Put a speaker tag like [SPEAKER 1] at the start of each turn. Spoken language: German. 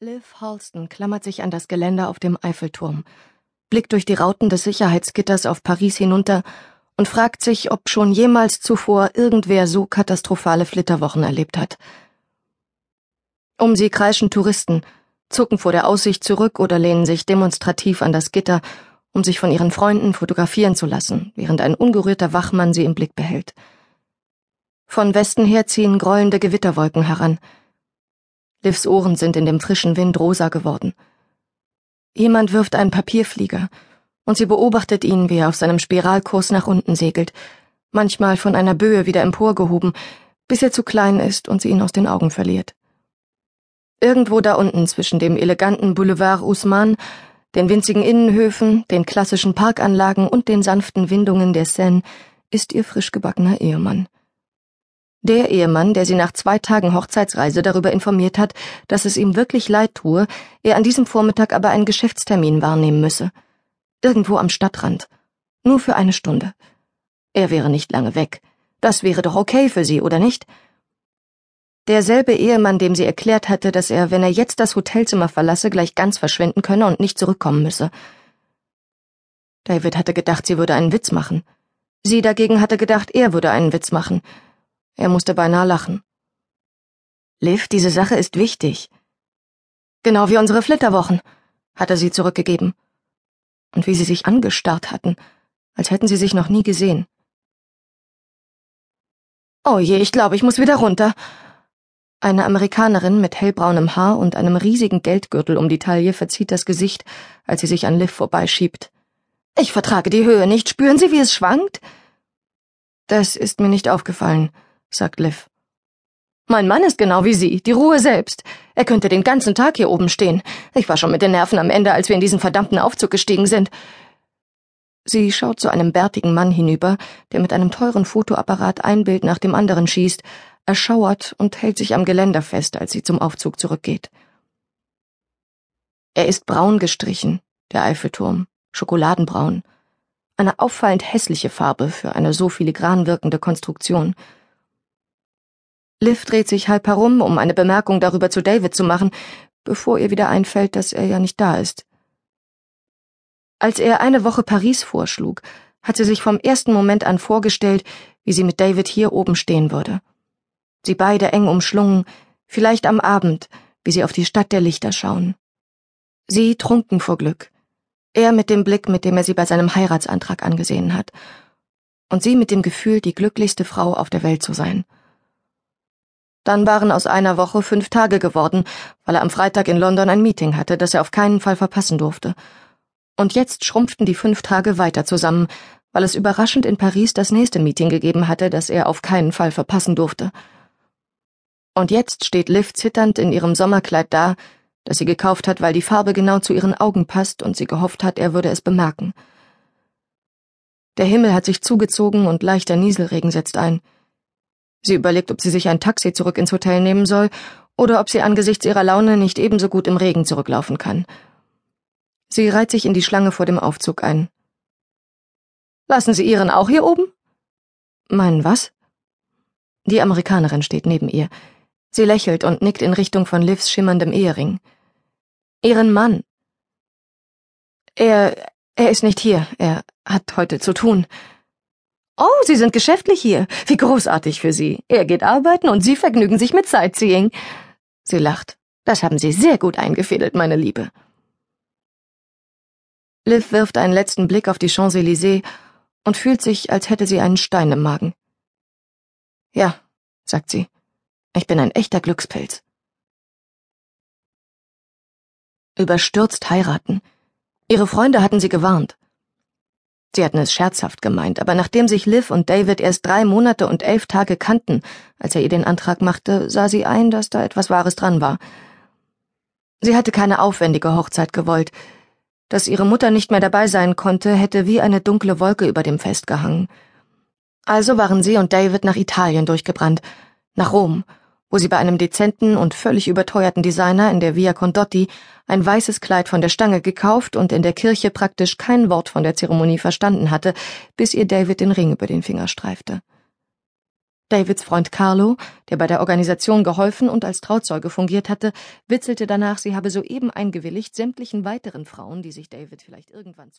[SPEAKER 1] Liv Halston klammert sich an das Geländer auf dem Eiffelturm, blickt durch die Rauten des Sicherheitsgitters auf Paris hinunter und fragt sich, ob schon jemals zuvor irgendwer so katastrophale Flitterwochen erlebt hat. Um sie kreischen Touristen, zucken vor der Aussicht zurück oder lehnen sich demonstrativ an das Gitter, um sich von ihren Freunden fotografieren zu lassen, während ein ungerührter Wachmann sie im Blick behält. Von Westen her ziehen grollende Gewitterwolken heran – Livs Ohren sind in dem frischen Wind rosa geworden. Jemand wirft einen Papierflieger, und sie beobachtet ihn, wie er auf seinem Spiralkurs nach unten segelt, manchmal von einer Böe wieder emporgehoben, bis er zu klein ist und sie ihn aus den Augen verliert. Irgendwo da unten zwischen dem eleganten Boulevard Usman, den winzigen Innenhöfen, den klassischen Parkanlagen und den sanften Windungen der Seine ist ihr frisch gebackener Ehemann. Der Ehemann, der sie nach zwei Tagen Hochzeitsreise darüber informiert hat, dass es ihm wirklich leid tue, er an diesem Vormittag aber einen Geschäftstermin wahrnehmen müsse. Irgendwo am Stadtrand. Nur für eine Stunde. Er wäre nicht lange weg. Das wäre doch okay für sie, oder nicht? Derselbe Ehemann, dem sie erklärt hatte, dass er, wenn er jetzt das Hotelzimmer verlasse, gleich ganz verschwinden könne und nicht zurückkommen müsse. David hatte gedacht, sie würde einen Witz machen. Sie dagegen hatte gedacht, er würde einen Witz machen. Er musste beinahe lachen. Liv, diese Sache ist wichtig. Genau wie unsere Flitterwochen, hatte sie zurückgegeben. Und wie sie sich angestarrt hatten, als hätten sie sich noch nie gesehen. Oh je, ich glaube, ich muss wieder runter. Eine Amerikanerin mit hellbraunem Haar und einem riesigen Geldgürtel um die Taille verzieht das Gesicht, als sie sich an Liv vorbeischiebt. Ich vertrage die Höhe nicht. Spüren Sie, wie es schwankt? Das ist mir nicht aufgefallen sagt Liv. Mein Mann ist genau wie Sie, die Ruhe selbst. Er könnte den ganzen Tag hier oben stehen. Ich war schon mit den Nerven am Ende, als wir in diesen verdammten Aufzug gestiegen sind. Sie schaut zu einem bärtigen Mann hinüber, der mit einem teuren Fotoapparat ein Bild nach dem anderen schießt, erschauert und hält sich am Geländer fest, als sie zum Aufzug zurückgeht. Er ist braun gestrichen, der Eiffelturm, schokoladenbraun. Eine auffallend hässliche Farbe für eine so filigran wirkende Konstruktion. Liv dreht sich halb herum, um eine Bemerkung darüber zu David zu machen, bevor ihr wieder einfällt, dass er ja nicht da ist. Als er eine Woche Paris vorschlug, hat sie sich vom ersten Moment an vorgestellt, wie sie mit David hier oben stehen würde. Sie beide eng umschlungen, vielleicht am Abend, wie sie auf die Stadt der Lichter schauen. Sie trunken vor Glück. Er mit dem Blick, mit dem er sie bei seinem Heiratsantrag angesehen hat. Und sie mit dem Gefühl, die glücklichste Frau auf der Welt zu sein. Dann waren aus einer Woche fünf Tage geworden, weil er am Freitag in London ein Meeting hatte, das er auf keinen Fall verpassen durfte. Und jetzt schrumpften die fünf Tage weiter zusammen, weil es überraschend in Paris das nächste Meeting gegeben hatte, das er auf keinen Fall verpassen durfte. Und jetzt steht Liv zitternd in ihrem Sommerkleid da, das sie gekauft hat, weil die Farbe genau zu ihren Augen passt und sie gehofft hat, er würde es bemerken. Der Himmel hat sich zugezogen und leichter Nieselregen setzt ein. Sie überlegt, ob sie sich ein Taxi zurück ins Hotel nehmen soll oder ob sie angesichts ihrer Laune nicht ebenso gut im Regen zurücklaufen kann. Sie reiht sich in die Schlange vor dem Aufzug ein. Lassen Sie Ihren auch hier oben? Meinen was? Die Amerikanerin steht neben ihr. Sie lächelt und nickt in Richtung von Livs schimmerndem Ehering. Ihren Mann. Er, er ist nicht hier. Er hat heute zu tun. Oh, Sie sind geschäftlich hier. Wie großartig für Sie. Er geht arbeiten und Sie vergnügen sich mit Sightseeing. Sie lacht. Das haben Sie sehr gut eingefädelt, meine Liebe. Liv wirft einen letzten Blick auf die Champs-Élysées und fühlt sich, als hätte sie einen Stein im Magen. Ja, sagt sie, ich bin ein echter Glückspilz. Überstürzt heiraten. Ihre Freunde hatten sie gewarnt. Sie hatten es scherzhaft gemeint, aber nachdem sich Liv und David erst drei Monate und elf Tage kannten, als er ihr den Antrag machte, sah sie ein, dass da etwas Wahres dran war. Sie hatte keine aufwendige Hochzeit gewollt. Dass ihre Mutter nicht mehr dabei sein konnte, hätte wie eine dunkle Wolke über dem Fest gehangen. Also waren sie und David nach Italien durchgebrannt, nach Rom, wo sie bei einem dezenten und völlig überteuerten Designer in der Via Condotti ein weißes Kleid von der Stange gekauft und in der Kirche praktisch kein Wort von der Zeremonie verstanden hatte, bis ihr David den Ring über den Finger streifte. Davids Freund Carlo, der bei der Organisation geholfen und als Trauzeuge fungiert hatte, witzelte danach, sie habe soeben eingewilligt, sämtlichen weiteren Frauen, die sich David vielleicht irgendwann zu